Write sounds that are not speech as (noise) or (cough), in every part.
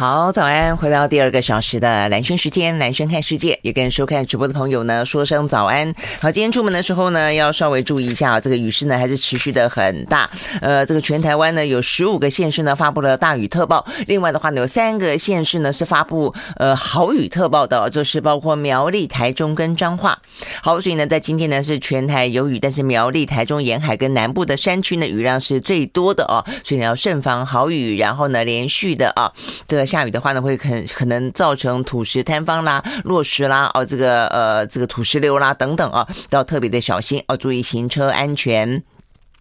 好，早安！回到第二个小时的蓝轩时间，蓝轩看世界，也跟收看直播的朋友呢说声早安。好，今天出门的时候呢，要稍微注意一下啊，这个雨势呢还是持续的很大。呃，这个全台湾呢有十五个县市呢发布了大雨特报，另外的话呢有三个县市呢是发布呃豪雨特报的，就是包括苗栗、台中跟彰化。好，所以呢在今天呢是全台有雨，但是苗栗、台中沿海跟南部的山区呢雨量是最多的哦，所以你要慎防豪雨，然后呢连续的啊这个。下雨的话呢，会可可能造成土石塌方啦、落石啦，哦，这个呃，这个土石流啦等等啊，都要特别的小心哦，注意行车安全。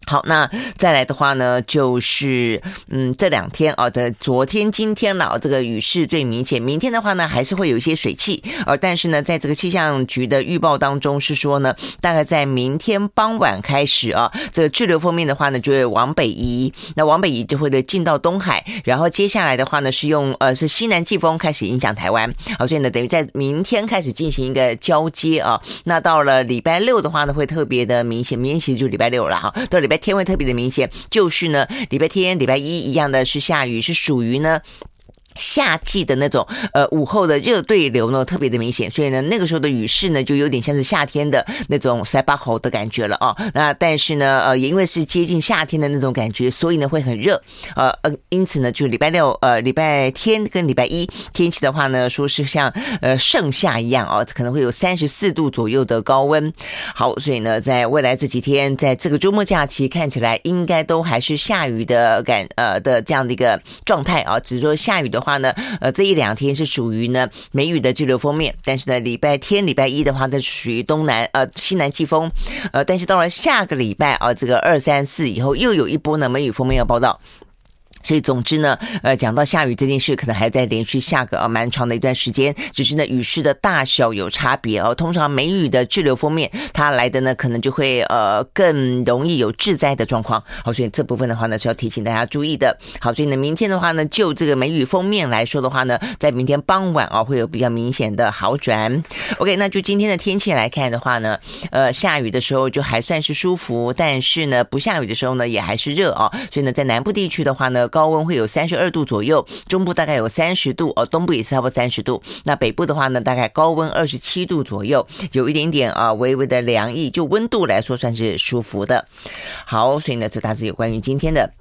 好，那再来的话呢，就是嗯，这两天啊的昨天、今天了，这个雨势最明显。明天的话呢，还是会有一些水汽，呃，但是呢，在这个气象局的预报当中是说呢，大概在明天傍晚开始啊，这个滞留锋面的话呢，就会往北移，那往北移就会的进到东海，然后接下来的话呢，是用呃是西南季风开始影响台湾，好，所以呢，等于在明天开始进行一个交接啊，那到了礼拜六的话呢，会特别的明显，明天其实就礼拜六了哈，到礼拜。天会特别的明显，就是呢，礼拜天、礼拜一一样的是下雨，是属于呢。夏季的那种呃午后的热对流呢，特别的明显，所以呢，那个时候的雨势呢，就有点像是夏天的那种塞巴喉的感觉了啊。那但是呢，呃，也因为是接近夏天的那种感觉，所以呢会很热。呃呃，因此呢，就礼拜六、呃礼拜天跟礼拜一天气的话呢，说是像呃盛夏一样啊，可能会有三十四度左右的高温。好，所以呢，在未来这几天，在这个周末假期看起来应该都还是下雨的感呃的这样的一个状态啊，只是说下雨的话。话呢，呃，这一两天是属于呢梅雨的滞留封面，但是呢，礼拜天、礼拜一的话它，属于东南呃西南季风，呃，但是到了下个礼拜啊，这个二三四以后又有一波呢梅雨封面要报道。所以总之呢，呃，讲到下雨这件事，可能还在连续下个啊蛮长的一段时间。只是呢，雨势的大小有差别哦。通常梅雨的滞留锋面，它来的呢，可能就会呃更容易有致灾的状况。好，所以这部分的话呢，是要提醒大家注意的。好，所以呢，明天的话呢，就这个梅雨锋面来说的话呢，在明天傍晚啊，会有比较明显的好转。OK，那就今天的天气来看的话呢，呃，下雨的时候就还算是舒服，但是呢，不下雨的时候呢，也还是热啊。所以呢，在南部地区的话呢，高温会有三十二度左右，中部大概有三十度，哦，东部也是差不多三十度。那北部的话呢，大概高温二十七度左右，有一点点啊，微微的凉意，就温度来说算是舒服的。好，所以呢，这大致有关于今天的。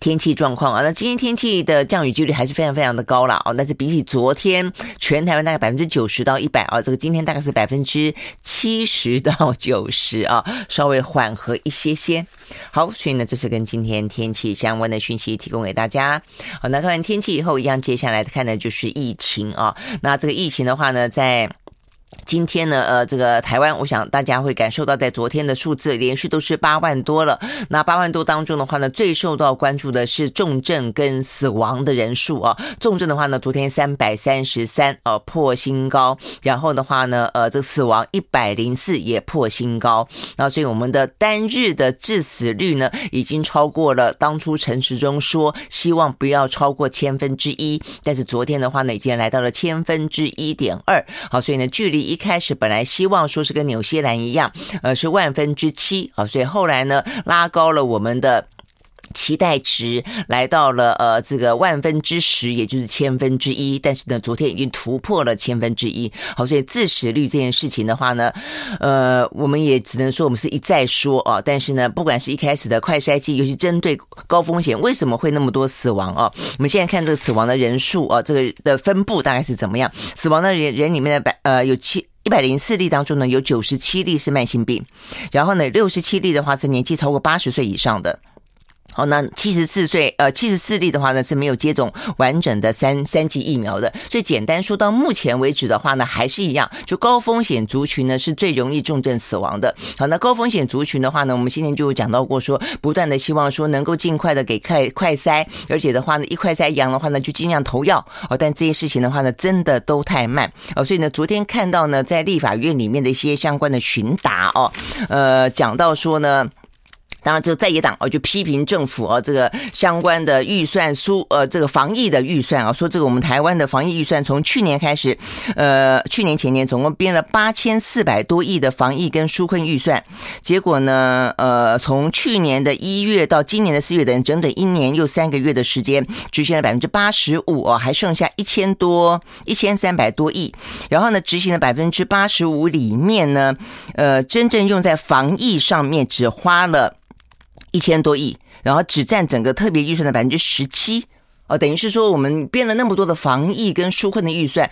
天气状况啊，那今天天气的降雨几率还是非常非常的高了哦。但是比起昨天，全台湾大概百分之九十到一百啊，这个今天大概是百分之七十到九十啊，稍微缓和一些些。好，所以呢，这是跟今天天气相关的讯息提供给大家。好，那看完天气以后，一样接下来看的就是疫情啊。那这个疫情的话呢，在今天呢，呃，这个台湾，我想大家会感受到，在昨天的数字连续都是八万多了。那八万多当中的话呢，最受到关注的是重症跟死亡的人数啊。重症的话呢，昨天三百三十三，呃，破新高。然后的话呢，呃，这死亡一百零四也破新高。那所以我们的单日的致死率呢，已经超过了当初陈时中说希望不要超过千分之一，但是昨天的话呢，已经来到了千分之一点二。好，所以呢，距离。一开始本来希望说是跟纽西兰一样，呃，是万分之七啊，所以后来呢，拉高了我们的。期待值来到了呃这个万分之十，也就是千分之一。但是呢，昨天已经突破了千分之一。好，所以致死率这件事情的话呢，呃，我们也只能说我们是一再说啊。但是呢，不管是一开始的快筛剂，尤其针对高风险，为什么会那么多死亡啊？我们现在看这个死亡的人数啊，这个的分布大概是怎么样？死亡的人人里面的百呃有七一百零四例当中呢，有九十七例是慢性病，然后呢，六十七例的话是年纪超过八十岁以上的。好，那七十四岁，呃，七十四例的话呢，是没有接种完整的三三剂疫苗的。所以简单说，到目前为止的话呢，还是一样，就高风险族群呢是最容易重症死亡的。好，那高风险族群的话呢，我们今天就讲到过说，不断的希望说能够尽快的给快快筛，而且的话呢，一快筛阳的话呢，就尽量投药。哦，但这些事情的话呢，真的都太慢。哦，所以呢，昨天看到呢，在立法院里面的一些相关的询答哦，呃，讲到说呢。当然，这个在野党哦就批评政府啊，这个相关的预算书呃，这个防疫的预算啊，说这个我们台湾的防疫预算从去年开始，呃，去年前年总共编了八千四百多亿的防疫跟纾困预算，结果呢，呃，从去年的一月到今年的四月等整整一年又三个月的时间，执行了百分之八十五哦，还剩下一千多一千三百多亿，然后呢，执行了百分之八十五里面呢，呃，真正用在防疫上面只花了。一千多亿，然后只占整个特别预算的百分之十七，哦，等于是说我们编了那么多的防疫跟纾困的预算，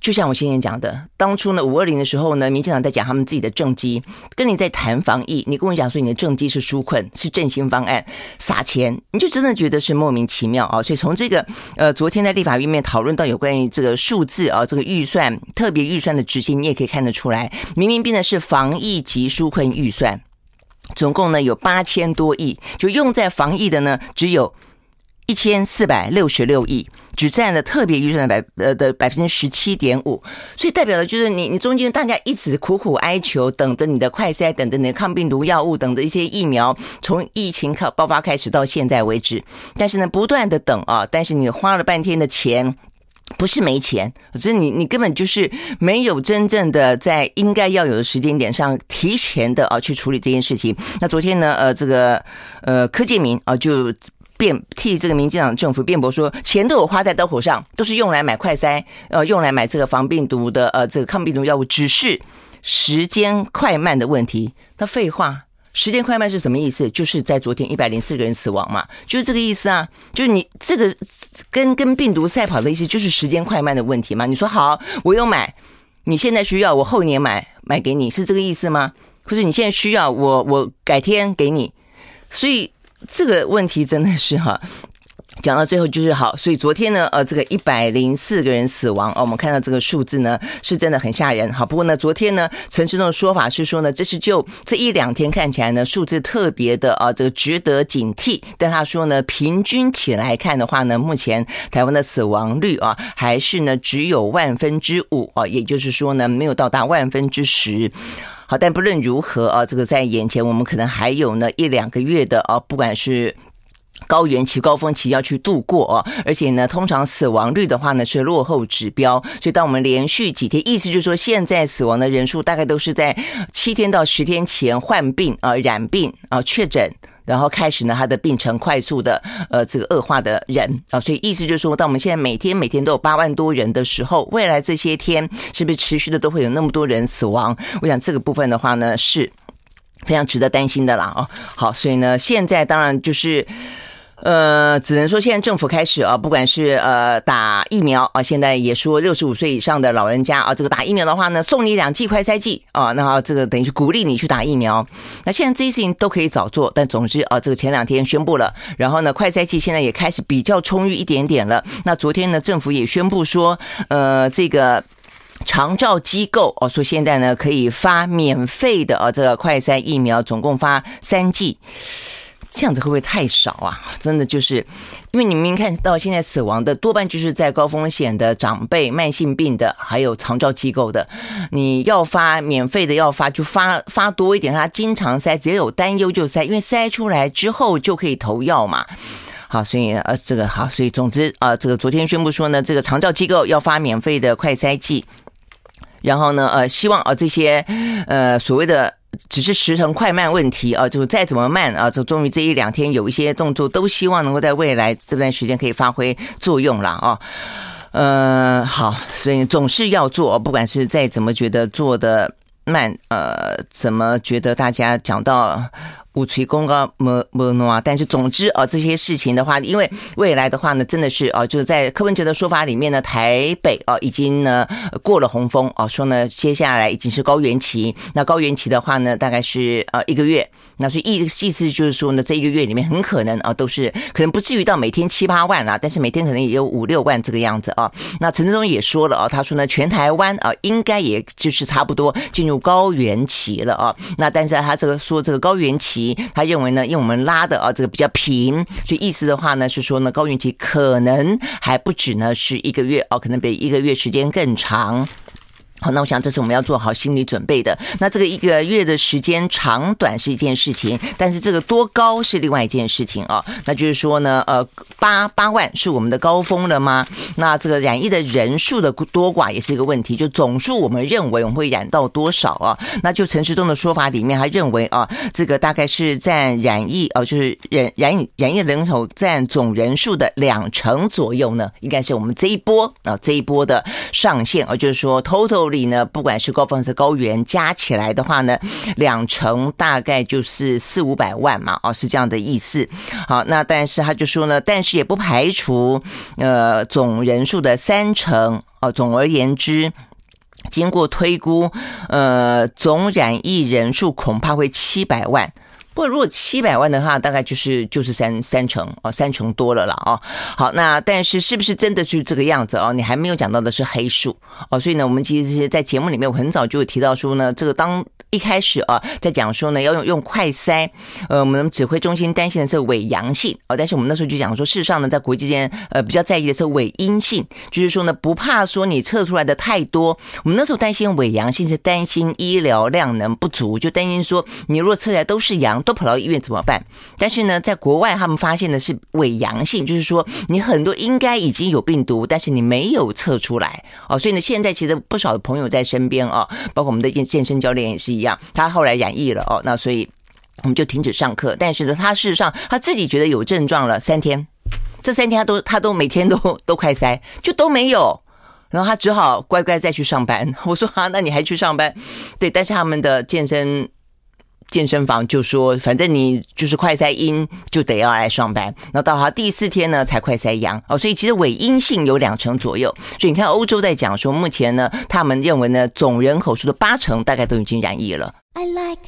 就像我先前讲的，当初呢五二零的时候呢，民进党在讲他们自己的政绩，跟你在谈防疫，你跟我讲说你的政绩是纾困，是振兴方案，撒钱，你就真的觉得是莫名其妙啊！所以从这个呃昨天在立法院面讨论到有关于这个数字啊，这个预算特别预算的执行，你也可以看得出来，明明编的是防疫及纾困预算。总共呢有八千多亿，就用在防疫的呢只有一千四百六十六亿，只占了特别预算的百呃的百分之十七点五，所以代表的就是你你中间大家一直苦苦哀求，等着你的快筛，等着你的抗病毒药物，等着一些疫苗，从疫情开爆发开始到现在为止，但是呢不断的等啊，但是你花了半天的钱。不是没钱，只是你你根本就是没有真正的在应该要有的时间点上提前的啊去处理这件事情。那昨天呢，呃，这个呃柯建铭啊就辩替这个民进党政府辩驳说，钱都有花在刀口上，都是用来买快筛，呃，用来买这个防病毒的呃这个抗病毒药物，只是时间快慢的问题。那废话。时间快慢是什么意思？就是在昨天一百零四个人死亡嘛，就是这个意思啊。就是你这个跟跟病毒赛跑的意思，就是时间快慢的问题嘛。你说好，我有买，你现在需要，我后年买买给你，是这个意思吗？或者你现在需要，我我改天给你。所以这个问题真的是哈。讲到最后就是好，所以昨天呢，呃，这个一百零四个人死亡哦，我们看到这个数字呢，是真的很吓人。好，不过呢，昨天呢，陈时中的说法是说呢，这是就这一两天看起来呢，数字特别的啊，这个值得警惕。但他说呢，平均起来看的话呢，目前台湾的死亡率啊，还是呢只有万分之五啊，也就是说呢，没有到达万分之十。好，但不论如何啊，这个在眼前我们可能还有呢一两个月的啊，不管是。高原期、高峰期要去度过哦，而且呢，通常死亡率的话呢是落后指标，所以当我们连续几天，意思就是说，现在死亡的人数大概都是在七天到十天前患病啊、染病啊、确诊，然后开始呢他的病程快速的呃这个恶化的人啊，所以意思就是说，当我们现在每天每天都有八万多人的时候，未来这些天是不是持续的都会有那么多人死亡？我想这个部分的话呢是非常值得担心的啦哦。好，所以呢现在当然就是。呃，只能说现在政府开始啊，不管是呃打疫苗啊，现在也说六十五岁以上的老人家啊，这个打疫苗的话呢，送你两剂快筛剂啊，那这个等于是鼓励你去打疫苗。那现在这些事情都可以早做，但总之啊，这个前两天宣布了，然后呢，快筛剂现在也开始比较充裕一点点了。那昨天呢，政府也宣布说，呃，这个长照机构哦，说现在呢可以发免费的啊，这个快筛疫苗，总共发三剂。这样子会不会太少啊？真的就是，因为你们看到现在死亡的多半就是在高风险的长辈、慢性病的，还有长照机构的。你要发免费的，要发就发发多一点，他经常塞，只要有担忧就塞，因为塞出来之后就可以投药嘛。好，所以呃，这个好，所以总之啊，这个昨天宣布说呢，这个长照机构要发免费的快塞剂，然后呢，呃，希望啊这些呃所谓的。只是时程快慢问题啊，就再怎么慢啊，就终于这一两天有一些动作，都希望能够在未来这段时间可以发挥作用了啊。嗯，好，所以总是要做，不管是再怎么觉得做的慢，呃，怎么觉得大家讲到。五锤公告么么诺啊！但是总之啊，这些事情的话，因为未来的话呢，真的是啊，就是在柯文哲的说法里面呢，台北啊已经呢过了洪峰啊，说呢接下来已经是高原期。那高原期的话呢，大概是呃一个月。那所以意意思就是说呢，这一个月里面很可能啊都是可能不至于到每天七八万啦，但是每天可能也有五六万这个样子啊。那陈志忠也说了啊，他说呢，全台湾啊应该也就是差不多进入高原期了啊。那但是他这个说这个高原期。他认为呢，因为我们拉的啊，这个比较平，所以意思的话呢是说呢，高原期可能还不止呢是一个月哦，可能比一个月时间更长。好，那我想这是我们要做好心理准备的。那这个一个月的时间长短是一件事情，但是这个多高是另外一件事情啊。那就是说呢，呃，八八万是我们的高峰了吗？那这个染疫的人数的多寡也是一个问题。就总数，我们认为我们会染到多少啊？那就陈时中的说法里面，他认为啊，这个大概是占染疫哦，就是染染染疫人口占总人数的两成左右呢，应该是我们这一波啊这一波的上限啊，就是说 total。里呢，不管是高峰还是高原，加起来的话呢，两成大概就是四五百万嘛，哦，是这样的意思。好，那但是他就说呢，但是也不排除呃总人数的三成哦。总而言之，经过推估，呃，总染疫人数恐怕会七百万。不过，如果七百万的话，大概就是就是三三成哦，三成多了啦哦。好，那但是是不是真的是这个样子哦？你还没有讲到的是黑数哦，所以呢，我们其实在节目里面，我很早就有提到说呢，这个当。一开始啊，在讲说呢，要用用快筛，呃，我们指挥中心担心的是伪阳性哦，但是我们那时候就讲说，事实上呢，在国际间，呃，比较在意的是伪阴性，就是说呢，不怕说你测出来的太多，我们那时候担心伪阳性是担心医疗量能不足，就担心说你如果测出来都是阳，都跑到医院怎么办？但是呢，在国外他们发现的是伪阳性，就是说你很多应该已经有病毒，但是你没有测出来哦，所以呢，现在其实不少的朋友在身边啊，包括我们的健健身教练也是一样。他后来染疫了哦，那所以我们就停止上课。但是呢，他事实上他自己觉得有症状了三天，这三天他都他都每天都 (laughs) 都快塞，就都没有，然后他只好乖乖再去上班。我说啊，那你还去上班？对，但是他们的健身。健身房就说，反正你就是快筛阴，就得要来上班。那到他第四天呢，才快筛阳哦。所以其实伪阴性有两成左右。所以你看，欧洲在讲说，目前呢，他们认为呢，总人口数的八成大概都已经染疫了。I like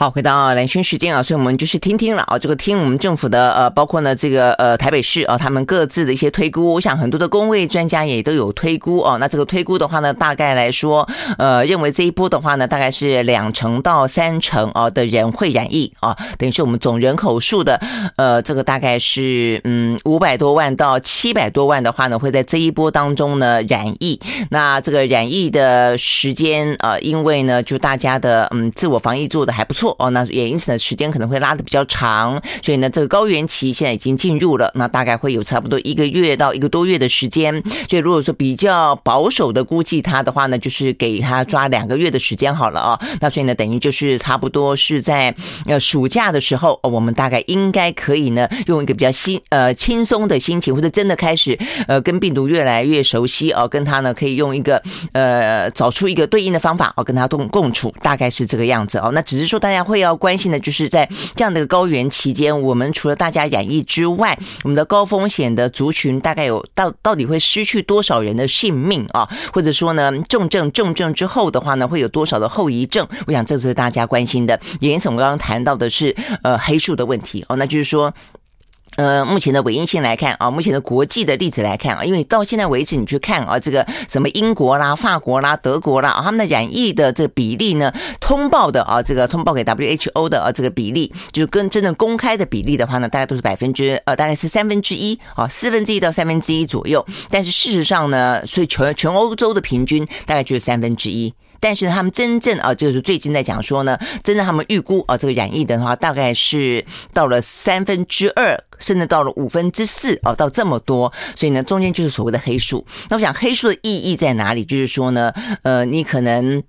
好，回到蓝轩时间啊，所以我们就是听听了啊，这个听我们政府的呃，包括呢这个呃台北市啊，他们各自的一些推估，我想很多的公卫专家也都有推估哦。那这个推估的话呢，大概来说，呃，认为这一波的话呢，大概是两成到三成啊的人会染疫啊，等于是我们总人口数的呃，这个大概是嗯五百多万到七百多万的话呢，会在这一波当中呢染疫。那这个染疫的时间啊，因为呢就大家的嗯自我防疫做得还不错。哦，那也因此呢，时间可能会拉得比较长，所以呢，这个高原期现在已经进入了，那大概会有差不多一个月到一个多月的时间。所以如果说比较保守的估计它的话呢，就是给他抓两个月的时间好了啊。那所以呢，等于就是差不多是在呃暑假的时候，我们大概应该可以呢，用一个比较轻呃轻松的心情，或者真的开始呃跟病毒越来越熟悉哦，跟他呢可以用一个呃找出一个对应的方法哦，跟他共共处，大概是这个样子哦。那只是说大家。会要关心的就是在这样的高原期间，我们除了大家染疫之外，我们的高风险的族群大概有到到底会失去多少人的性命啊？或者说呢，重症重症之后的话呢，会有多少的后遗症？我想这是大家关心的。也因此，我刚刚谈到的是呃黑数的问题哦，那就是说。呃，目前的唯一性来看啊，目前的国际的例子来看啊，因为到现在为止，你去看啊，这个什么英国啦、法国啦、德国啦，他们的染疫的这个比例呢，通报的啊，这个通报给 WHO 的啊，这个比例，就是跟真正公开的比例的话呢，大概都是百分之呃，大概是三分之一啊，四分之一到三分之一左右。但是事实上呢，所以全全欧洲的平均大概就是三分之一。但是他们真正啊，就是最近在讲说呢，真正他们预估啊，这个染疫的话，大概是到了三分之二，甚至到了五分之四啊，到这么多，所以呢，中间就是所谓的黑数。那我想黑数的意义在哪里？就是说呢，呃，你可能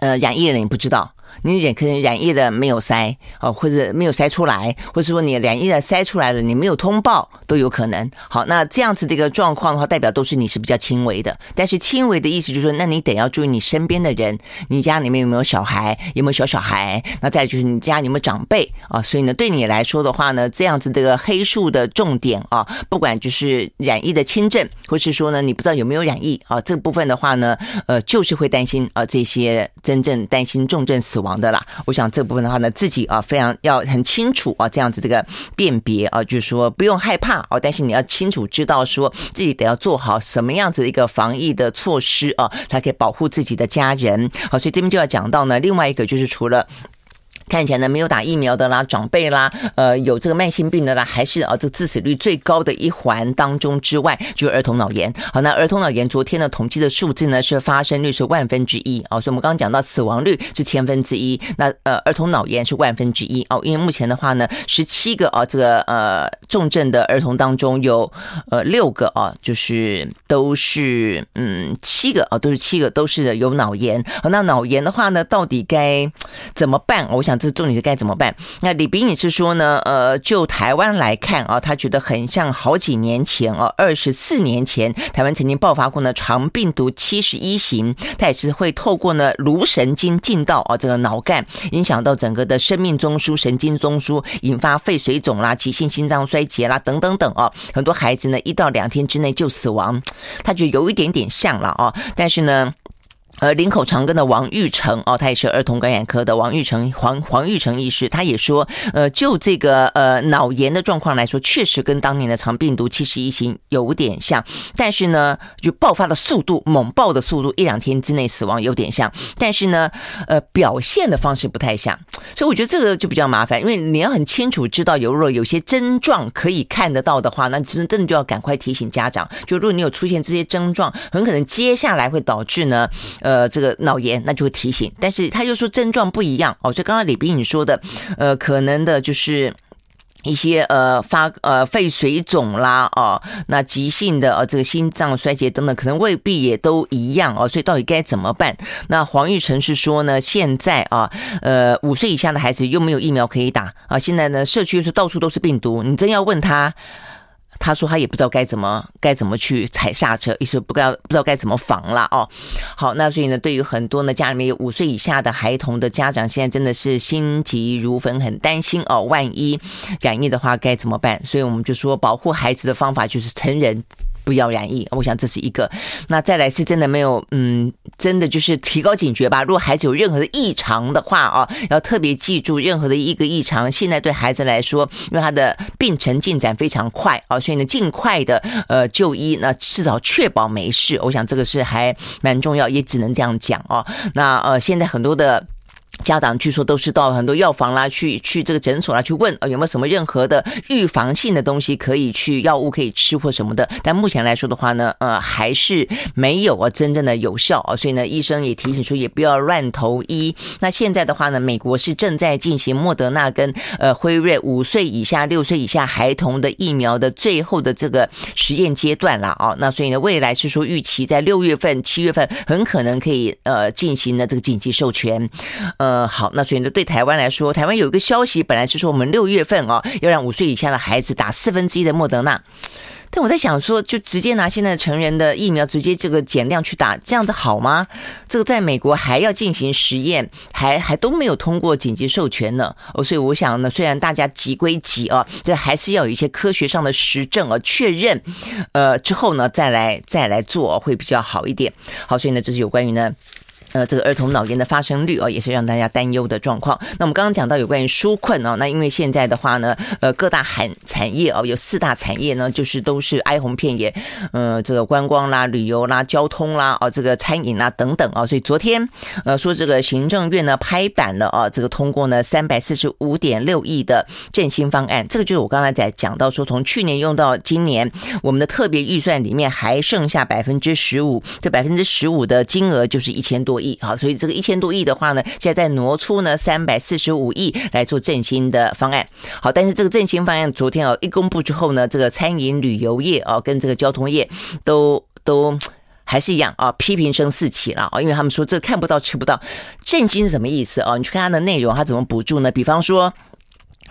呃染疫了，你不知道。你染可能染疫的没有筛哦，或者没有筛出来，或者说你染疫的筛出来了，你没有通报都有可能。好，那这样子的一个状况的话，代表都是你是比较轻微的。但是轻微的意思就是说，那你得要注意你身边的人，你家里面有没有小孩，有没有小小孩？那再就是你家有没有长辈啊？所以呢，对你来说的话呢，这样子这个黑数的重点啊，不管就是染疫的轻症，或是说呢你不知道有没有染疫啊，这部分的话呢，呃，就是会担心啊这些真正担心重症死亡。的啦，我想这部分的话呢，自己啊非常要很清楚啊，这样子这个辨别啊，就是说不用害怕哦，但是你要清楚知道说自己得要做好什么样子的一个防疫的措施啊，才可以保护自己的家人。好，所以这边就要讲到呢，另外一个就是除了。看起来呢，没有打疫苗的啦，长辈啦，呃，有这个慢性病的啦，还是啊，这致死率最高的一环当中之外，就是儿童脑炎。好，那儿童脑炎昨天的统计的数字呢，是发生率是万分之一啊，所以我们刚刚讲到死亡率是千分之一，那呃，儿童脑炎是万分之一哦，因为目前的话呢，十七个啊，这个呃重症的儿童当中有呃六个啊，就是都是嗯七个啊，都是七个都是有脑炎。好，那脑炎的话呢，到底该怎么办？我想。这重点是该怎么办？那李秉颖是说呢，呃，就台湾来看啊，他觉得很像好几年前啊，二十四年前台湾曾经爆发过呢肠病毒七十一型，它也是会透过呢颅神经进到啊这个脑干，影响到整个的生命中枢、神经中枢，引发肺水肿啦、急性心脏衰竭啦等等等啊，很多孩子呢一到两天之内就死亡，他觉得有一点点像了啊，但是呢。呃，林口长庚的王玉成哦，他也是儿童感染科的王玉成黄黄玉成医师，他也说，呃，就这个呃脑炎的状况来说，确实跟当年的肠病毒七十一型有点像，但是呢，就爆发的速度猛爆的速度，一两天之内死亡有点像，但是呢，呃，表现的方式不太像，所以我觉得这个就比较麻烦，因为你要很清楚知道，有如果有些症状可以看得到的话，那真真的就要赶快提醒家长，就如果你有出现这些症状，很可能接下来会导致呢，呃。呃，这个脑炎那就会提醒，但是他又说症状不一样哦，就刚刚李斌你说的，呃，可能的就是一些呃发呃肺水肿啦哦，那急性的呃这个心脏衰竭等等，可能未必也都一样哦，所以到底该怎么办？那黄玉成是说呢，现在啊，呃五岁以下的孩子又没有疫苗可以打啊，现在呢社区是到处都是病毒，你真要问他。他说他也不知道该怎么该怎么去踩刹车，意思不知道不知道该怎么防了哦。好，那所以呢，对于很多呢家里面有五岁以下的孩童的家长，现在真的是心急如焚，很担心哦，万一染疫的话该怎么办？所以我们就说，保护孩子的方法就是成人。不要染疫，我想这是一个。那再来是真的没有，嗯，真的就是提高警觉吧。如果孩子有任何的异常的话啊，要特别记住任何的一个异常。现在对孩子来说，因为他的病程进展非常快啊，所以呢，尽快的呃就医，那至少确保没事。我想这个是还蛮重要，也只能这样讲哦。那呃，现在很多的。家长据说都是到很多药房啦，去去这个诊所啦，去问啊有没有什么任何的预防性的东西可以去药物可以吃或什么的。但目前来说的话呢，呃，还是没有啊真正的有效啊。所以呢，医生也提醒说，也不要乱投医。那现在的话呢，美国是正在进行莫德纳跟呃辉瑞五岁以下、六岁以下孩童的疫苗的最后的这个实验阶段了啊。那所以呢，未来是说预期在六月份、七月份很可能可以呃进行呢这个紧急授权。呃，好，那所以呢，对台湾来说，台湾有一个消息，本来是说我们六月份哦，要让五岁以下的孩子打四分之一的莫德纳，但我在想说，就直接拿现在成人的疫苗，直接这个减量去打，这样子好吗？这个在美国还要进行实验，还还都没有通过紧急授权呢。哦，所以我想呢，虽然大家急归急啊，但还是要有一些科学上的实证啊，确认，呃，之后呢，再来再来做会比较好一点。好，所以呢，这是有关于呢。呃，这个儿童脑炎的发生率哦，也是让大家担忧的状况。那我们刚刚讲到有关于纾困哦，那因为现在的话呢，呃，各大产产业哦，有四大产业呢，就是都是哀鸿遍野，呃，这个观光啦、旅游啦、交通啦，哦，这个餐饮啦等等啊，所以昨天呃说这个行政院呢拍板了啊，这个通过呢三百四十五点六亿的振兴方案，这个就是我刚才在讲到说，从去年用到今年，我们的特别预算里面还剩下百分之十五，这百分之十五的金额就是一千多亿。好，所以这个一千多亿的话呢，现在在挪出呢三百四十五亿来做振兴的方案。好，但是这个振兴方案昨天哦一公布之后呢，这个餐饮旅游业哦跟这个交通业都都还是一样啊，批评声四起了啊，因为他们说这看不到吃不到，振兴是什么意思啊？你去看它的内容，它怎么补助呢？比方说。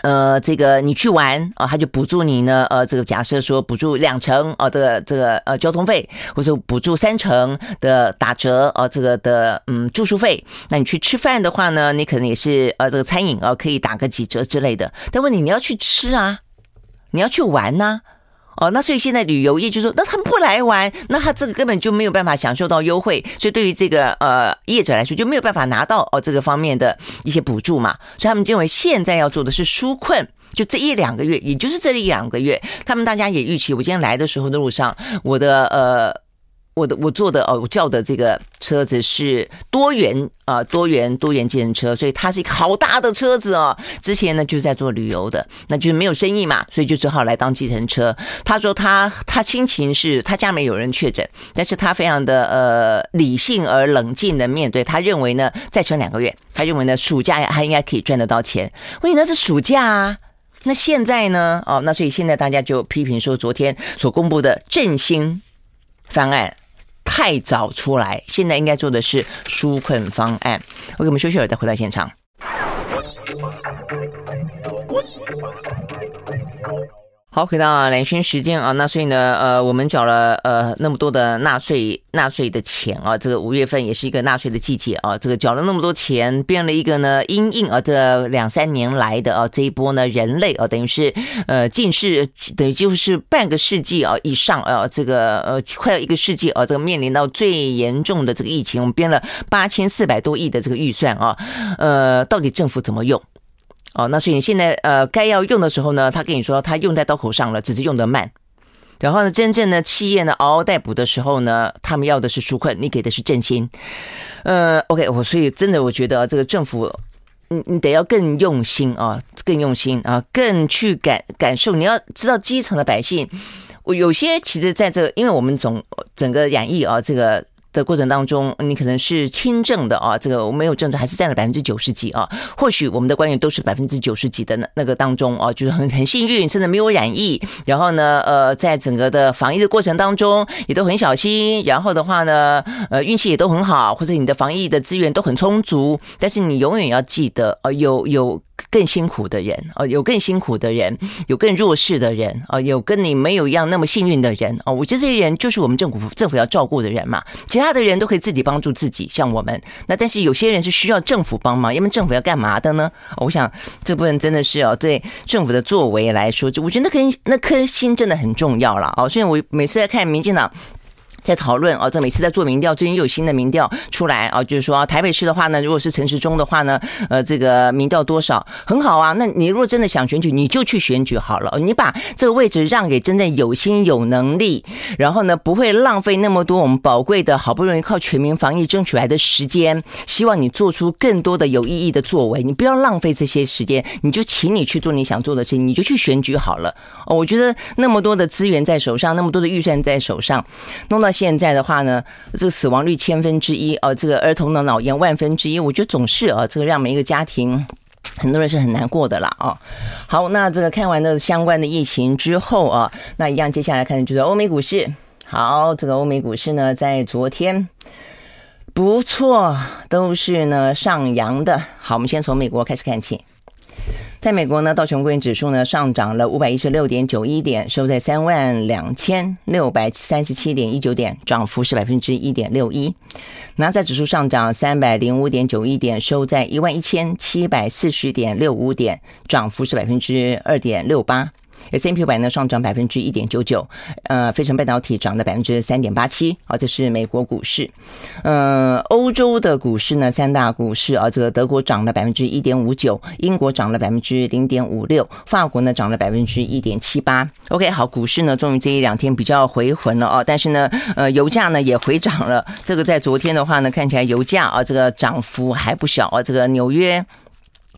呃，这个你去玩啊，他就补助你呢。呃，这个假设说补助两成啊，这个这个呃交通费，或者补助三成的打折啊，这个的嗯住宿费。那你去吃饭的话呢，你可能也是呃这个餐饮啊可以打个几折之类的。但问题你要去吃啊，你要去玩呐、哦，那所以现在旅游业就说，那他们不来玩，那他这个根本就没有办法享受到优惠，所以对于这个呃业者来说就没有办法拿到哦这个方面的一些补助嘛，所以他们认为现在要做的是纾困，就这一两个月，也就是这一两个月，他们大家也预期，我今天来的时候的路上，我的呃。我的我坐的哦，我叫的这个车子是多元啊，多元多元计程车，所以它是一个好大的车子哦。之前呢就是在做旅游的，那就是没有生意嘛，所以就只好来当计程车。他说他他心情是他家没有人确诊，但是他非常的呃理性而冷静的面对。他认为呢再撑两个月，他认为呢暑假还应该可以赚得到钱。因为那是暑假啊，那现在呢哦，那所以现在大家就批评说昨天所公布的振兴方案。太早出来，现在应该做的是纾困方案。我给我们休息会儿，再回到现场。好，回到兰萱时间啊，那所以呢，呃，我们缴了呃那么多的纳税纳税的钱啊，这个五月份也是一个纳税的季节啊，这个缴了那么多钱，变了一个呢，因应啊，这两三年来的啊这一波呢，人类啊，等于是呃近世等于就是半个世纪啊以上啊，这个呃快要一个世纪啊，这个面临到最严重的这个疫情，我们编了八千四百多亿的这个预算啊，呃，到底政府怎么用？哦，那所以你现在呃该要用的时候呢，他跟你说他用在刀口上了，只是用的慢。然后呢，真正的企业呢嗷嗷待哺的时候呢，他们要的是纾困，你给的是振兴。呃，OK，我所以真的我觉得这个政府，你你得要更用心啊，更用心啊，更去感感受。你要知道基层的百姓，我有些其实在这个，因为我们总整个演绎啊这个。的过程当中，你可能是轻症的啊，这个没有症状还是占了百分之九十几啊。或许我们的官员都是百分之九十几的那那个当中啊，就是很很幸运，甚至没有染疫。然后呢，呃，在整个的防疫的过程当中也都很小心。然后的话呢，呃，运气也都很好，或者你的防疫的资源都很充足。但是你永远要记得，呃，有有。更辛苦的人哦，有更辛苦的人，有更弱势的人哦，有跟你没有一样那么幸运的人哦。我觉得这些人就是我们政府政府要照顾的人嘛。其他的人都可以自己帮助自己，像我们。那但是有些人是需要政府帮忙，因为政府要干嘛的呢？我想这部分真的是哦，对政府的作为来说，就我觉得那颗那颗心真的很重要了哦。所以我每次在看民进党。在讨论哦，这每次在做民调，最近又有新的民调出来啊，就是说台北市的话呢，如果是陈时中的话呢，呃，这个民调多少很好啊。那你如果真的想选举，你就去选举好了，你把这个位置让给真正有心有能力，然后呢，不会浪费那么多我们宝贵的好不容易靠全民防疫争取来的时间。希望你做出更多的有意义的作为，你不要浪费这些时间，你就请你去做你想做的事情，你就去选举好了。哦，我觉得那么多的资源在手上，那么多的预算在手上，弄到。现在的话呢，这个死亡率千分之一哦，这个儿童的脑炎万分之一，我觉得总是啊，这个让每一个家庭很多人是很难过的啦啊。好，那这个看完了相关的疫情之后啊，那一样接下来看的就是欧美股市。好，这个欧美股市呢，在昨天不错，都是呢上扬的。好，我们先从美国开始看起。在美国呢，道琼工业指数呢上涨了五百一十六点九一点，收在三万两千六百三十七点一九点，涨幅是百分之一点六一。纳斯达克指数上涨三百零五点九一点，收在一万一千七百四十点六五点，涨幅是百分之二点六八。S&P 五百呢上涨百分之一点九九，呃，非成半导体涨了百分之三点八七，啊，这是美国股市。呃，欧洲的股市呢，三大股市啊，这个德国涨了百分之一点五九，英国涨了百分之零点五六，法国呢涨了百分之一点七八。OK，好，股市呢终于这一两天比较回魂了啊，但是呢，呃，油价呢也回涨了。这个在昨天的话呢，看起来油价啊，这个涨幅还不小啊，这个纽约。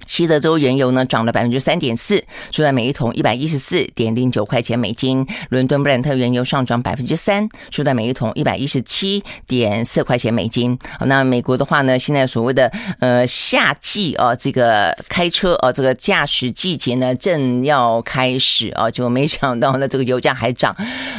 西德州原油呢涨了百分之三点四，收在每一桶一百一十四点零九块钱美金。伦敦布兰特原油上涨百分之三，收在每一桶一百一十七点四块钱美金。那美国的话呢，现在所谓的呃夏季啊，这个开车啊，这个驾驶季节呢正要开始啊，就没想到呢这个油价还涨，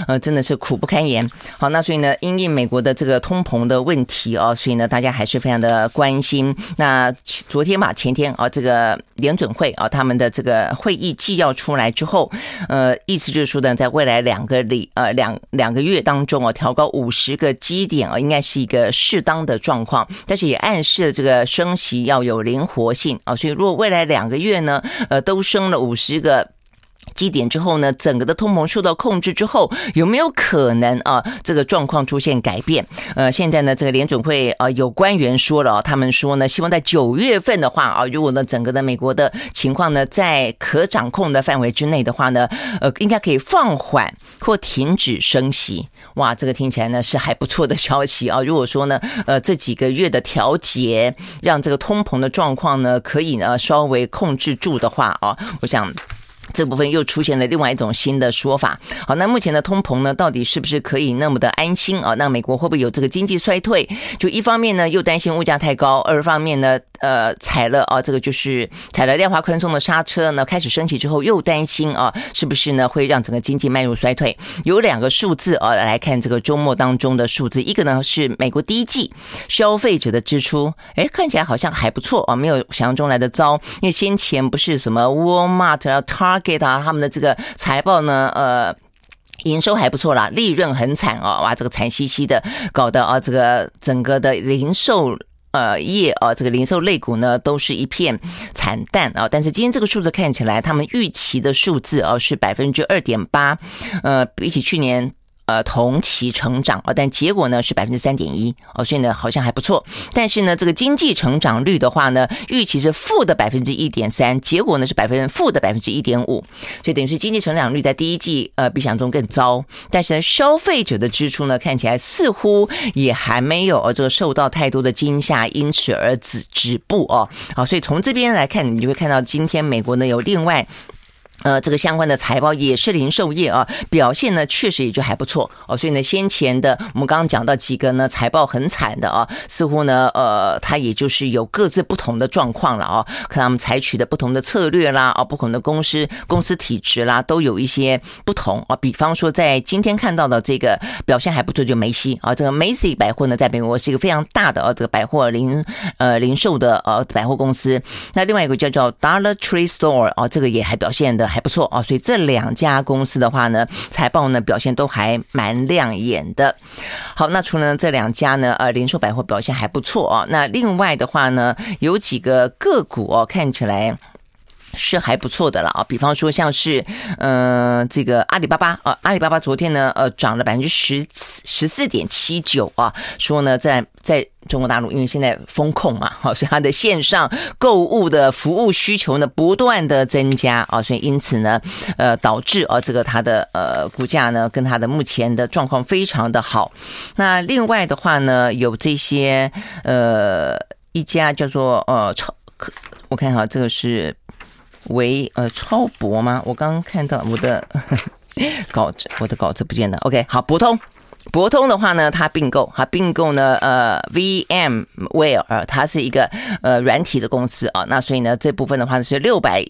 呃，(laughs) 真的是苦不堪言。好，那所以呢，因应美国的这个通膨的问题啊，所以呢大家还是非常的关心。那昨天吧，前天啊，这个。呃，联准会啊，他们的这个会议纪要出来之后，呃，意思就是说呢，在未来两个里呃两两个月当中啊，调高五十个基点啊，应该是一个适当的状况，但是也暗示了这个升息要有灵活性啊，所以如果未来两个月呢，呃，都升了五十个。基点之后呢，整个的通膨受到控制之后，有没有可能啊，这个状况出现改变？呃，现在呢，这个联准会啊，有官员说了，他们说呢，希望在九月份的话啊，如果呢，整个的美国的情况呢，在可掌控的范围之内的话呢，呃，应该可以放缓或停止升息。哇，这个听起来呢是还不错的消息啊。如果说呢，呃，这几个月的调节让这个通膨的状况呢，可以呢稍微控制住的话啊，我想。这部分又出现了另外一种新的说法。好，那目前的通膨呢，到底是不是可以那么的安心啊？那美国会不会有这个经济衰退？就一方面呢，又担心物价太高；二方面呢，呃，踩了啊，这个就是踩了量化宽松的刹车呢，开始升起之后又担心啊，是不是呢会让整个经济迈入衰退？有两个数字啊，来看这个周末当中的数字，一个呢是美国第一季消费者的支出，哎，看起来好像还不错啊，没有想象中来的糟，因为先前不是什么 Walmart 啊、Target。啊他他们的这个财报呢，呃，营收还不错啦，利润很惨哦，哇，这个惨兮兮的，搞得啊，这个整个的零售呃业啊，这个零售类股呢，都是一片惨淡啊。但是今天这个数字看起来，他们预期的数字哦，是百分之二点八，呃，比起去年。呃，同期成长啊，但结果呢是百分之三点一哦，所以呢好像还不错。但是呢，这个经济成长率的话呢，预期是负的百分之一点三，结果呢是百分之负的百分之一点五，所以等于是经济成长率在第一季呃比想中更糟。但是呢，消费者的支出呢看起来似乎也还没有这个受到太多的惊吓，因此而止止步哦。好，所以从这边来看，你就会看到今天美国呢有另外。呃，这个相关的财报也是零售业啊，表现呢确实也就还不错哦。所以呢，先前的我们刚刚讲到几个呢财报很惨的啊，似乎呢呃，它也就是有各自不同的状况了啊，可能他们采取的不同的策略啦，啊，不同的公司公司体制啦，都有一些不同啊。比方说，在今天看到的这个表现还不错，就梅西啊，这个 Macy 百货呢，在美国是一个非常大的啊这个百货零呃零售的呃百货公司。那另外一个叫做 Dollar Tree Store 啊，这个也还表现的。还不错啊，所以这两家公司的话呢，财报呢表现都还蛮亮眼的。好，那除了这两家呢，呃，零售百货表现还不错啊。那另外的话呢，有几个个股哦，看起来。是还不错的了啊，比方说像是，呃，这个阿里巴巴啊，阿里巴巴昨天呢，呃，涨了百分之十十四点七九啊，说呢，在在中国大陆，因为现在封控嘛，哈，所以它的线上购物的服务需求呢，不断的增加啊，所以因此呢，呃，导致啊，这个它的呃股价呢，跟它的目前的状况非常的好。那另外的话呢，有这些呃一家叫做呃超，我看哈，这个是。为呃超博吗？我刚刚看到我的 (laughs) 稿子，我的稿子不见了。OK，好，博通，博通的话呢，它并购，它并购呢，呃，VMware，它是一个呃软体的公司啊。那所以呢，这部分的话呢是六百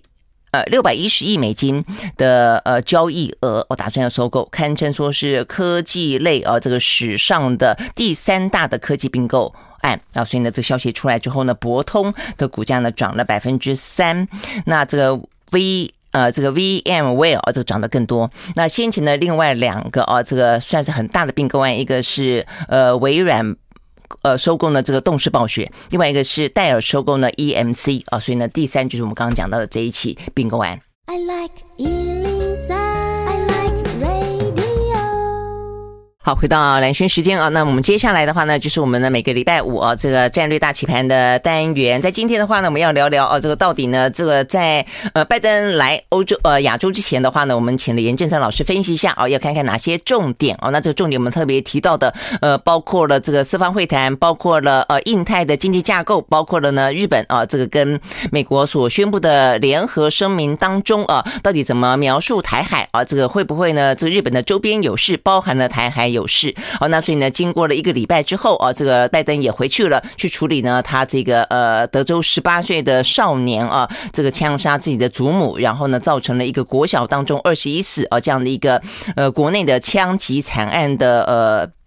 呃六百一十亿美金的呃交易额，我打算要收购，堪称说是科技类啊这个史上的第三大的科技并购。案啊，所以呢，这个消息出来之后呢，博通的股价呢涨了百分之三，那这个 V 呃这个 VMware 啊，这个涨得更多。那先前的另外两个啊，这个算是很大的并购案，一个是呃微软呃收购呢这个动视暴雪，另外一个是戴尔收购呢 EMC 啊，所以呢第三就是我们刚刚讲到的这一起并购案。I like 好，回到蓝轩时间啊，那我们接下来的话呢，就是我们的每个礼拜五啊，这个战略大棋盘的单元。在今天的话呢，我们要聊聊哦，这个到底呢，这个在呃拜登来欧洲呃亚洲之前的话呢，我们请了严正三老师分析一下哦，要看看哪些重点哦。那这个重点我们特别提到的呃，包括了这个四方会谈，包括了呃印太的经济架构，包括了呢日本啊，这个跟美国所宣布的联合声明当中啊，到底怎么描述台海啊？这个会不会呢？这个日本的周边有事，包含了台海。有事，哦，那所以呢，经过了一个礼拜之后啊，这个拜登也回去了，去处理呢他这个呃德州十八岁的少年啊，这个枪杀自己的祖母，然后呢造成了一个国小当中二十一死啊这样的一个呃国内的枪击惨案的呃。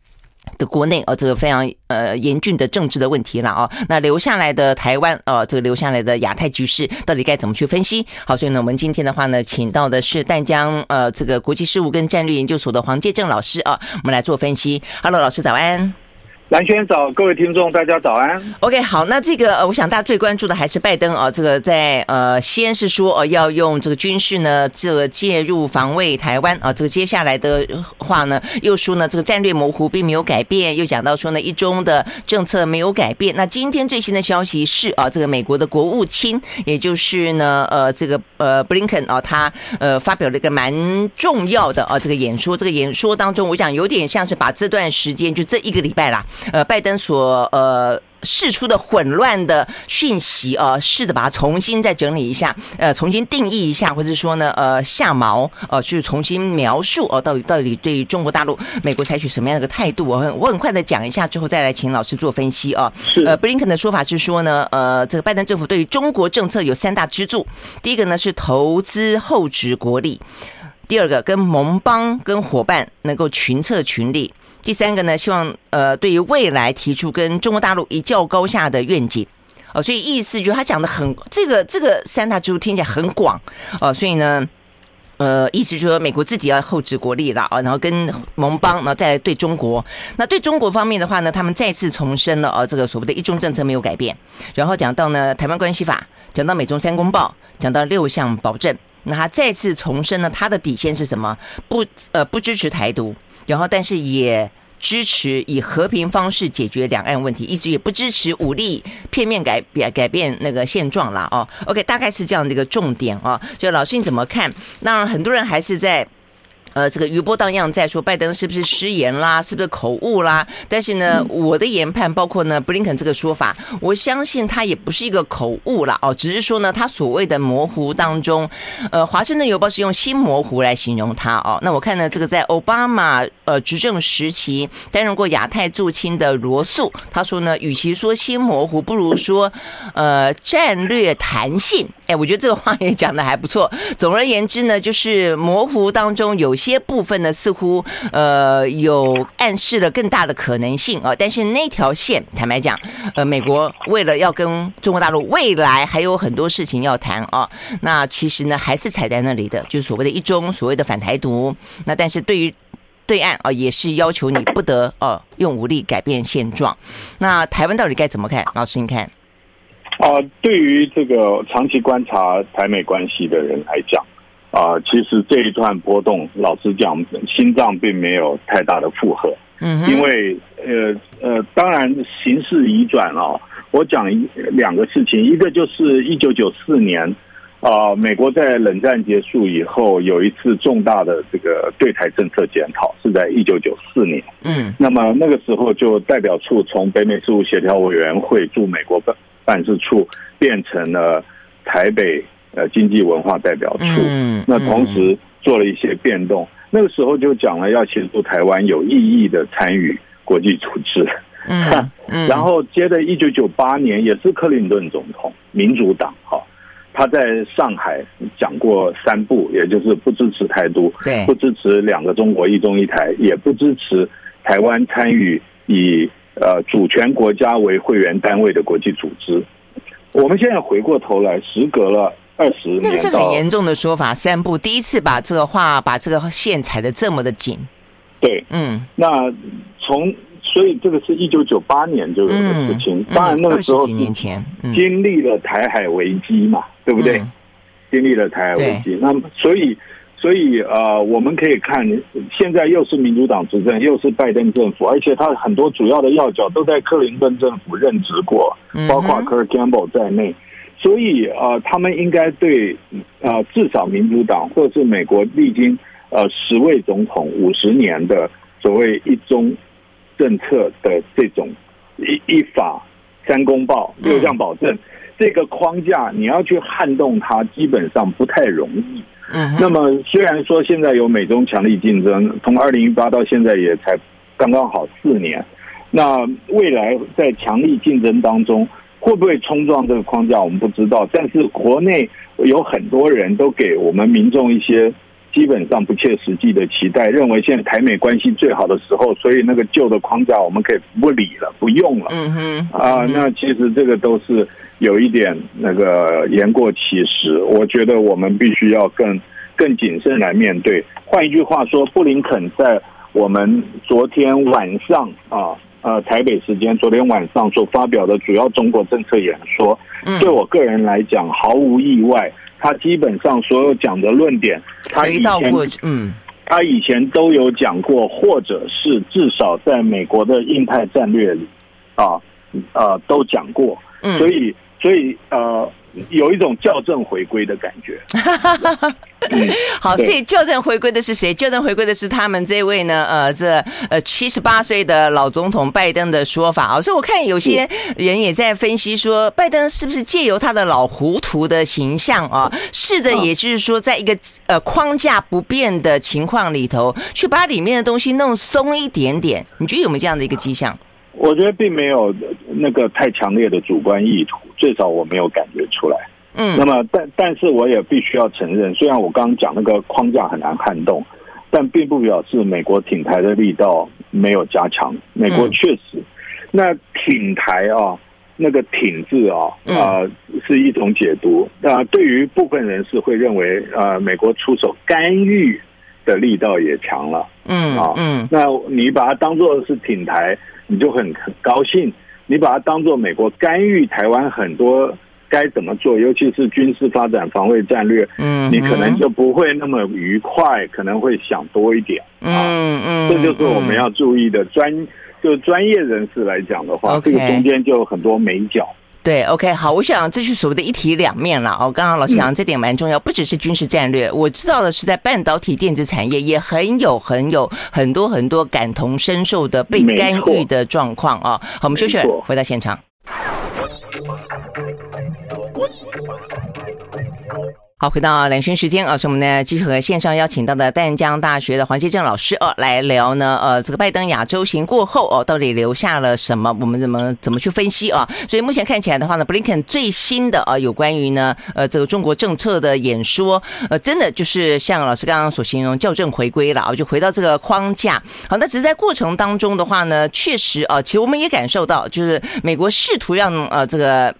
的国内啊，这个非常呃严峻的政治的问题了啊。那留下来的台湾啊，这个留下来的亚太局势到底该怎么去分析？好，所以呢，我们今天的话呢，请到的是淡江呃这个国际事务跟战略研究所的黄介正老师啊，我们来做分析。Hello，老师早安。蓝轩早，各位听众，大家早安。OK，好，那这个呃，我想大家最关注的还是拜登啊，这个在呃，先是说呃，要用这个军事呢，这介入防卫台湾啊，这个接下来的话呢，又说呢，这个战略模糊并没有改变，又讲到说呢，一中的政策没有改变。那今天最新的消息是啊，这个美国的国务卿，也就是呢，呃，这个呃，布林肯啊，他呃发表了一个蛮重要的啊这个演说，这个演说当中，我想有点像是把这段时间就这一个礼拜啦。呃，拜登所呃释出的混乱的讯息啊，试着把它重新再整理一下，呃，重新定义一下，或者说呢，呃，下毛，呃，去重新描述哦，到底到底对中国大陆、美国采取什么样的一个态度？我很我很快的讲一下，之后再来请老师做分析啊。呃，布林肯的说法是说呢，呃，这个拜登政府对于中国政策有三大支柱，第一个呢是投资厚植国力，第二个跟盟邦跟伙伴能够群策群力。第三个呢，希望呃，对于未来提出跟中国大陆一较高下的愿景，哦，所以意思就是他讲的很这个这个三大支柱听起来很广哦，所以呢，呃，意思就是说美国自己要厚植国力了啊，然后跟盟邦，然后再来对中国。那对中国方面的话呢，他们再次重申了啊，这个所谓的一中政策没有改变。然后讲到呢，台湾关系法，讲到美中三公报，讲到六项保证，那他再次重申呢他的底线是什么？不呃，不支持台独。然后，但是也支持以和平方式解决两岸问题，一直也不支持武力片面改变改变那个现状啦哦。OK，大概是这样的一个重点啊。就老师你怎么看？那很多人还是在。呃，这个余波荡漾，在说拜登是不是失言啦，是不是口误啦？但是呢，我的研判包括呢，布林肯这个说法，我相信他也不是一个口误啦。哦，只是说呢，他所谓的模糊当中，呃，华盛顿邮报是用新模糊来形容他哦。那我看呢，这个在奥巴马呃执政时期担任过亚太驻青的罗素，他说呢，与其说新模糊，不如说呃战略弹性。哎，我觉得这个话也讲的还不错。(laughs) 总而言之呢，就是模糊当中有些。部分呢，似乎呃有暗示了更大的可能性啊，但是那条线，坦白讲，呃，美国为了要跟中国大陆未来还有很多事情要谈啊，那其实呢还是踩在那里的，就是所谓的一中，所谓的反台独。那但是对于对岸啊，也是要求你不得呃用武力改变现状。那台湾到底该怎么看？老师，你看啊，对于这个长期观察台美关系的人来讲。啊、呃，其实这一段波动，老实讲，心脏并没有太大的负荷。嗯，因为呃呃，当然形势移转啊。我讲一两个事情，一个就是一九九四年啊、呃，美国在冷战结束以后有一次重大的这个对台政策检讨，是在一九九四年。嗯，那么那个时候就代表处从北美事务协调委员会驻美国办办事处变成了台北。呃，经济文化代表处，嗯，那同时做了一些变动。那个时候就讲了要协助台湾有意义的参与国际组织，嗯，然后接着一九九八年也是克林顿总统，民主党哈，他在上海讲过三不，也就是不支持台独，对，不支持两个中国一中一台，也不支持台湾参与以呃主权国家为会员单位的国际组织。我们现在回过头来，时隔了。二十年，那个是很严重的说法。三步，第一次把这个话把这个线踩得这么的紧。对，嗯，那从所以这个是一九九八年就有的事情。嗯、当然那个时候几年前经历了台海危机嘛，对不对？嗯、经历了台海危机，那么所以所以呃，我们可以看现在又是民主党执政，又是拜登政府，而且他很多主要的要角都在克林顿政府任职过，包括 Kurt Campbell 在内。所以呃，他们应该对呃，至少民主党或者是美国历经呃十位总统五十年的所谓一中政策的这种一一法三公报六项保证这个框架，你要去撼动它，基本上不太容易。嗯。那么虽然说现在有美中强力竞争，从二零一八到现在也才刚刚好四年，那未来在强力竞争当中。会不会冲撞这个框架，我们不知道。但是国内有很多人都给我们民众一些基本上不切实际的期待，认为现在台美关系最好的时候，所以那个旧的框架我们可以不理了，不用了。嗯哼，啊，那其实这个都是有一点那个言过其实。我觉得我们必须要更更谨慎来面对。换一句话说，布林肯在我们昨天晚上啊。呃台北时间昨天晚上所发表的主要中国政策演说，嗯、对我个人来讲毫无意外，他基本上所有讲的论点，他以前嗯，他以前都有讲过，或者是至少在美国的印太战略里啊呃都讲过，嗯，所以所以呃。有一种校正回归的感觉。(laughs) 嗯、好，所以校正回归的是谁？校正回归的是他们这位呢？呃，这呃七十八岁的老总统拜登的说法啊。所以我看有些人也在分析说，拜登是不是借由他的老糊涂的形象啊，试着也就是说，在一个呃框架不变的情况里头，去把里面的东西弄松一点点。你觉得有没有这样的一个迹象？我觉得并没有那个太强烈的主观意图，最少我没有感觉出来。嗯，那么但但是我也必须要承认，虽然我刚刚讲那个框架很难撼动，但并不表示美国挺台的力道没有加强。美国确实，那挺台啊，那个挺字啊，啊、呃、是一种解读。那对于部分人士会认为，呃，美国出手干预的力道也强了。嗯啊，嗯，那你把它当做是挺台。你就很很高兴，你把它当做美国干预台湾很多该怎么做，尤其是军事发展、防卫战略，嗯，你可能就不会那么愉快，可能会想多一点，嗯嗯，这就是我们要注意的专，就专业人士来讲的话，这个中间就有很多美角。对，OK，好，我想这是所谓的一体两面了哦。刚刚老师讲这点蛮重要，不只是军事战略，我知道的是在半导体电子产业也很有很有很多很多感同身受的被干预的状况啊。好，我们休息，回到现场。好，回到兰萱时间啊，是我们呢继续和线上邀请到的淡江大学的黄杰正老师哦来聊呢，呃，这个拜登亚洲行过后哦，到底留下了什么？我们怎么怎么去分析啊？所以目前看起来的话呢，布林肯最新的啊有关于呢呃这个中国政策的演说，呃，真的就是像老师刚刚所形容校正回归了啊，就回到这个框架。好，那只是在过程当中的话呢，确实啊，其实我们也感受到，就是美国试图让呃这个。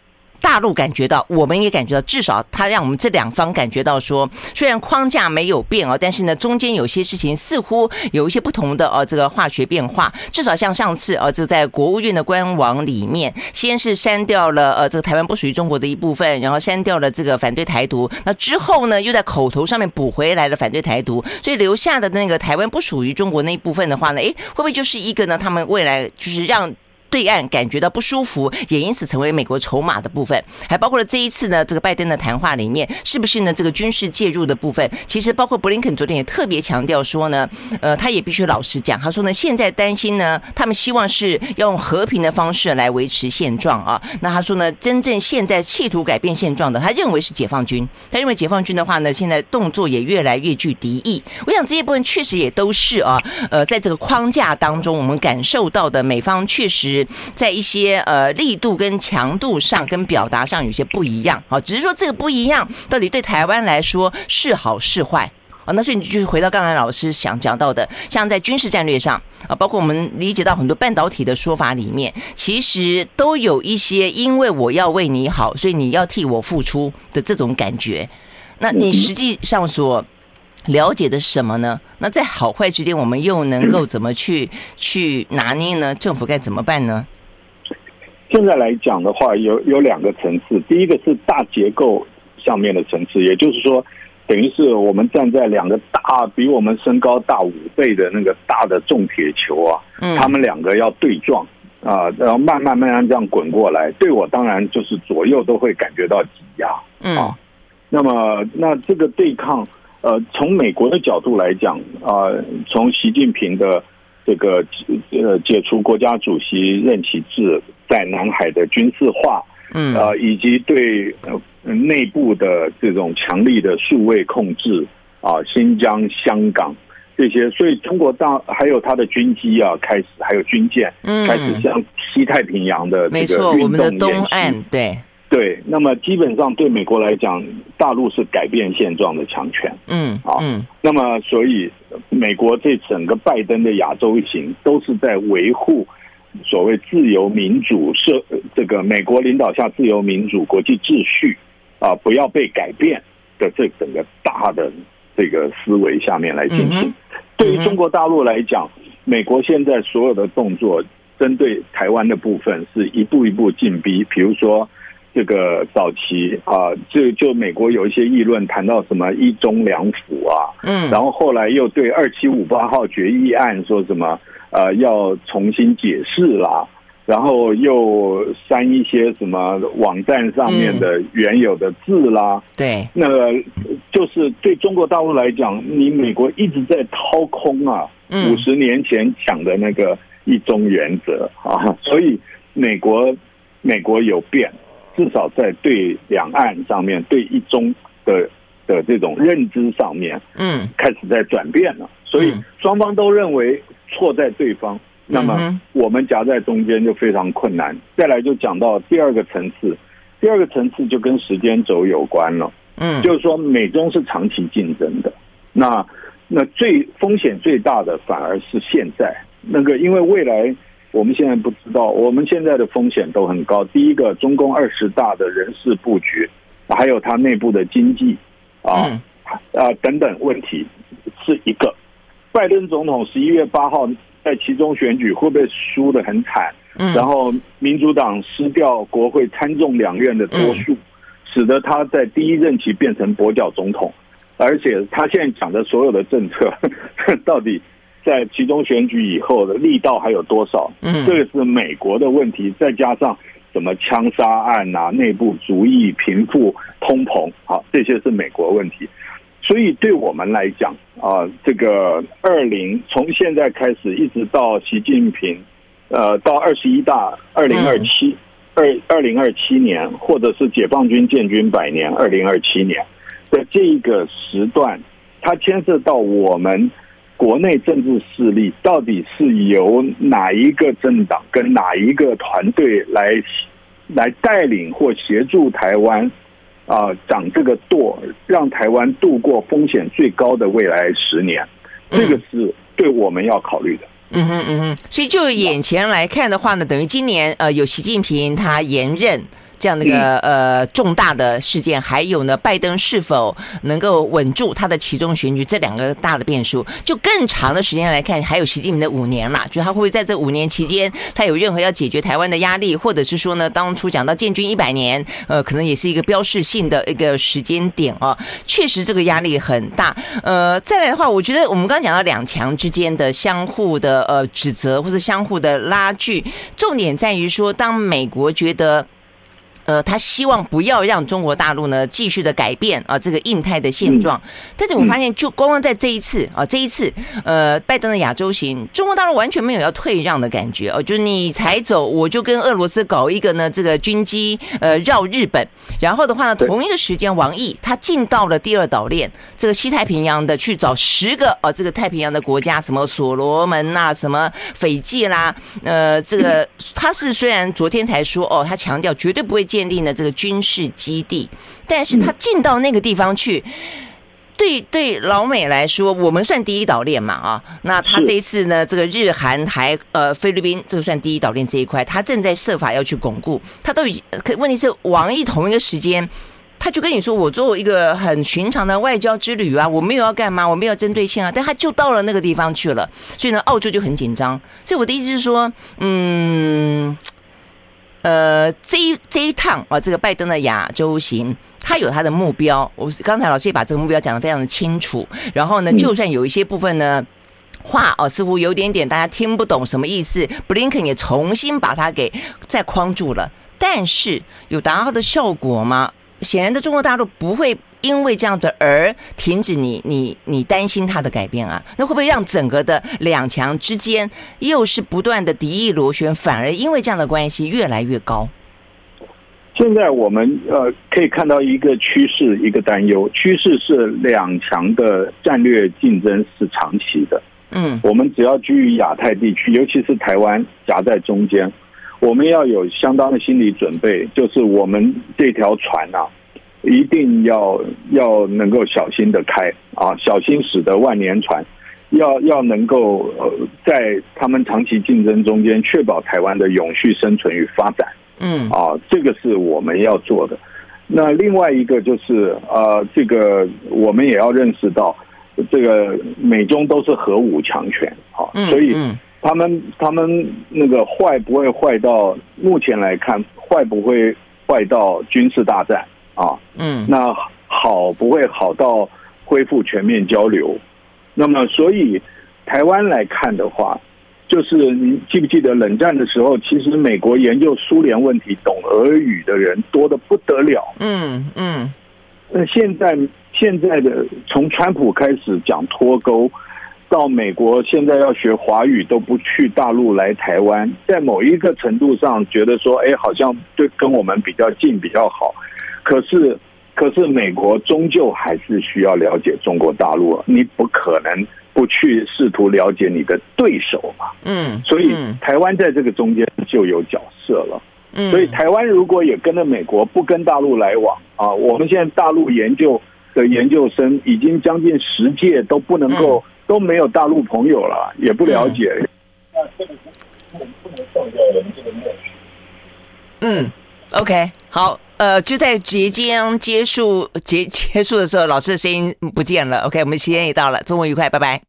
大陆感觉到，我们也感觉到，至少他让我们这两方感觉到说，虽然框架没有变哦，但是呢，中间有些事情似乎有一些不同的呃这个化学变化。至少像上次呃这在国务院的官网里面，先是删掉了呃这个台湾不属于中国的一部分，然后删掉了这个反对台独，那之后呢，又在口头上面补回来了反对台独，所以留下的那个台湾不属于中国那一部分的话呢，诶，会不会就是一个呢？他们未来就是让。对岸感觉到不舒服，也因此成为美国筹码的部分，还包括了这一次呢，这个拜登的谈话里面，是不是呢？这个军事介入的部分，其实包括布林肯昨天也特别强调说呢，呃，他也必须老实讲，他说呢，现在担心呢，他们希望是要用和平的方式来维持现状啊。那他说呢，真正现在企图改变现状的，他认为是解放军，他认为解放军的话呢，现在动作也越来越具敌意。我想这些部分确实也都是啊，呃，在这个框架当中，我们感受到的美方确实。在一些呃力度跟强度上跟表达上有些不一样，好，只是说这个不一样到底对台湾来说是好是坏啊？那所以你就是回到刚才老师想讲到的，像在军事战略上啊，包括我们理解到很多半导体的说法里面，其实都有一些因为我要为你好，所以你要替我付出的这种感觉。那你实际上所了解的是什么呢？那在好坏之间，我们又能够怎么去 (coughs) 去拿捏呢？政府该怎么办呢？现在来讲的话，有有两个层次。第一个是大结构上面的层次，也就是说，等于是我们站在两个大比我们身高大五倍的那个大的重铁球啊，嗯，他们两个要对撞啊，然后慢慢慢慢这样滚过来，对我当然就是左右都会感觉到挤压，嗯，啊，那么那这个对抗。呃，从美国的角度来讲，啊、呃，从习近平的这个呃解除国家主席任期制，在南海的军事化，嗯，啊、呃，以及对呃内部的这种强力的数位控制啊、呃，新疆、香港这些，所以中国大还有它的军机啊，开始还有军舰，嗯，开始向西太平洋的这个运动演习，没错，我们的东岸，对。对，那么基本上对美国来讲，大陆是改变现状的强权。嗯，啊，嗯，那么所以美国这整个拜登的亚洲行都是在维护所谓自由民主社这个美国领导下自由民主国际秩序啊，不要被改变的这整个大的这个思维下面来进行。对于中国大陆来讲，美国现在所有的动作。针对台湾的部分是一步一步进逼，比如说这个早期啊，就就美国有一些议论谈到什么一中两府啊，嗯，然后后来又对二七五八号决议案说什么呃要重新解释啦。然后又删一些什么网站上面的原有的字啦，嗯、对，那个就是对中国大陆来讲，你美国一直在掏空啊，五十年前讲的那个一中原则啊，所以美国美国有变，至少在对两岸上面对一中的的这种认知上面，嗯，开始在转变了，所以双方都认为错在对方。那么我们夹在中间就非常困难。再来就讲到第二个层次，第二个层次就跟时间轴有关了。嗯，就是说美中是长期竞争的。那那最风险最大的反而是现在那个，因为未来我们现在不知道，我们现在的风险都很高。第一个，中共二十大的人事布局，还有它内部的经济啊啊等等问题是一个。拜登总统十一月八号。在其中选举会不会输得很惨？嗯，然后民主党失掉国会参众两院的多数，使得他在第一任期变成跛脚总统，而且他现在讲的所有的政策，(laughs) 到底在集中选举以后的力道还有多少？嗯，这个是美国的问题，再加上什么枪杀案啊、内部主义、贫富、通膨，好，这些是美国问题。所以对我们来讲啊，这个二零从现在开始一直到习近平，呃，到二十一大二零二七二二零二七年，或者是解放军建军百年二零二七年的这一个时段，它牵涉到我们国内政治势力到底是由哪一个政党跟哪一个团队来来带领或协助台湾。啊，掌这个舵，让台湾度过风险最高的未来十年，这个是对我们要考虑的。嗯哼嗯哼，所以就眼前来看的话呢，等于今年呃有习近平他延任。这样的一个呃重大的事件，还有呢，拜登是否能够稳住他的其中选举，这两个大的变数，就更长的时间来看，还有习近平的五年啦，就他会不会在这五年期间，他有任何要解决台湾的压力，或者是说呢，当初讲到建军一百年，呃，可能也是一个标志性的一个时间点啊，确实这个压力很大。呃，再来的话，我觉得我们刚刚讲到两强之间的相互的呃指责或者相互的拉锯，重点在于说，当美国觉得。呃，他希望不要让中国大陆呢继续的改变啊，这个印太的现状。但是我发现，就光光在这一次啊，这一次，呃，拜登的亚洲行，中国大陆完全没有要退让的感觉哦，就是你才走，我就跟俄罗斯搞一个呢，这个军机呃绕日本。然后的话呢，同一个时间，王毅他进到了第二岛链，这个西太平洋的去找十个哦，这个太平洋的国家，什么所罗门呐，什么斐济啦，呃，这个他是虽然昨天才说哦，他强调绝对不会进。建立了这个军事基地，但是他进到那个地方去，对对老美来说，我们算第一岛链嘛啊，那他这一次呢，这个日韩台呃菲律宾这个算第一岛链这一块，他正在设法要去巩固，他都已经可问题是王毅同一个时间，他就跟你说，我作为一个很寻常的外交之旅啊，我没有要干嘛，我没有针对性啊，但他就到了那个地方去了，所以呢，澳洲就很紧张，所以我的意思是说，嗯。呃，这一这一趟啊，这个拜登的亚洲行，他有他的目标。我刚才老师也把这个目标讲得非常的清楚。然后呢，就算有一些部分呢话哦，似乎有点点大家听不懂什么意思，布林肯也重新把它给再框住了。但是有达到的效果吗？显然的，中国大陆不会。因为这样的而停止你你你担心它的改变啊？那会不会让整个的两强之间又是不断的敌意螺旋，反而因为这样的关系越来越高？现在我们呃可以看到一个趋势，一个担忧。趋势是两强的战略竞争是长期的。嗯，我们只要居于亚太地区，尤其是台湾夹在中间，我们要有相当的心理准备，就是我们这条船啊。一定要要能够小心的开啊，小心驶得万年船，要要能够呃，在他们长期竞争中间，确保台湾的永续生存与发展。嗯，啊，这个是我们要做的。那另外一个就是呃，这个我们也要认识到，这个美中都是核武强权啊，所以。他们他们那个坏不会坏到目前来看坏不会坏到军事大战啊，嗯，那好不会好到恢复全面交流，那么所以台湾来看的话，就是你记不记得冷战的时候，其实美国研究苏联问题懂俄语的人多的不得了，嗯嗯，那现在现在的从川普开始讲脱钩。到美国现在要学华语都不去大陆来台湾，在某一个程度上觉得说，哎，好像对跟我们比较近比较好。可是，可是美国终究还是需要了解中国大陆，你不可能不去试图了解你的对手嘛。嗯，所以台湾在这个中间就有角色了。嗯，所以台湾如果也跟着美国不跟大陆来往啊，我们现在大陆研究的研究生已经将近十届都不能够。都没有大陆朋友了，也不了解。那这个不能不能放掉人这个默许。嗯，OK，好，呃，就在即将结束结结束的时候，老师的声音不见了。OK，我们时间也到了，周末愉快，拜拜。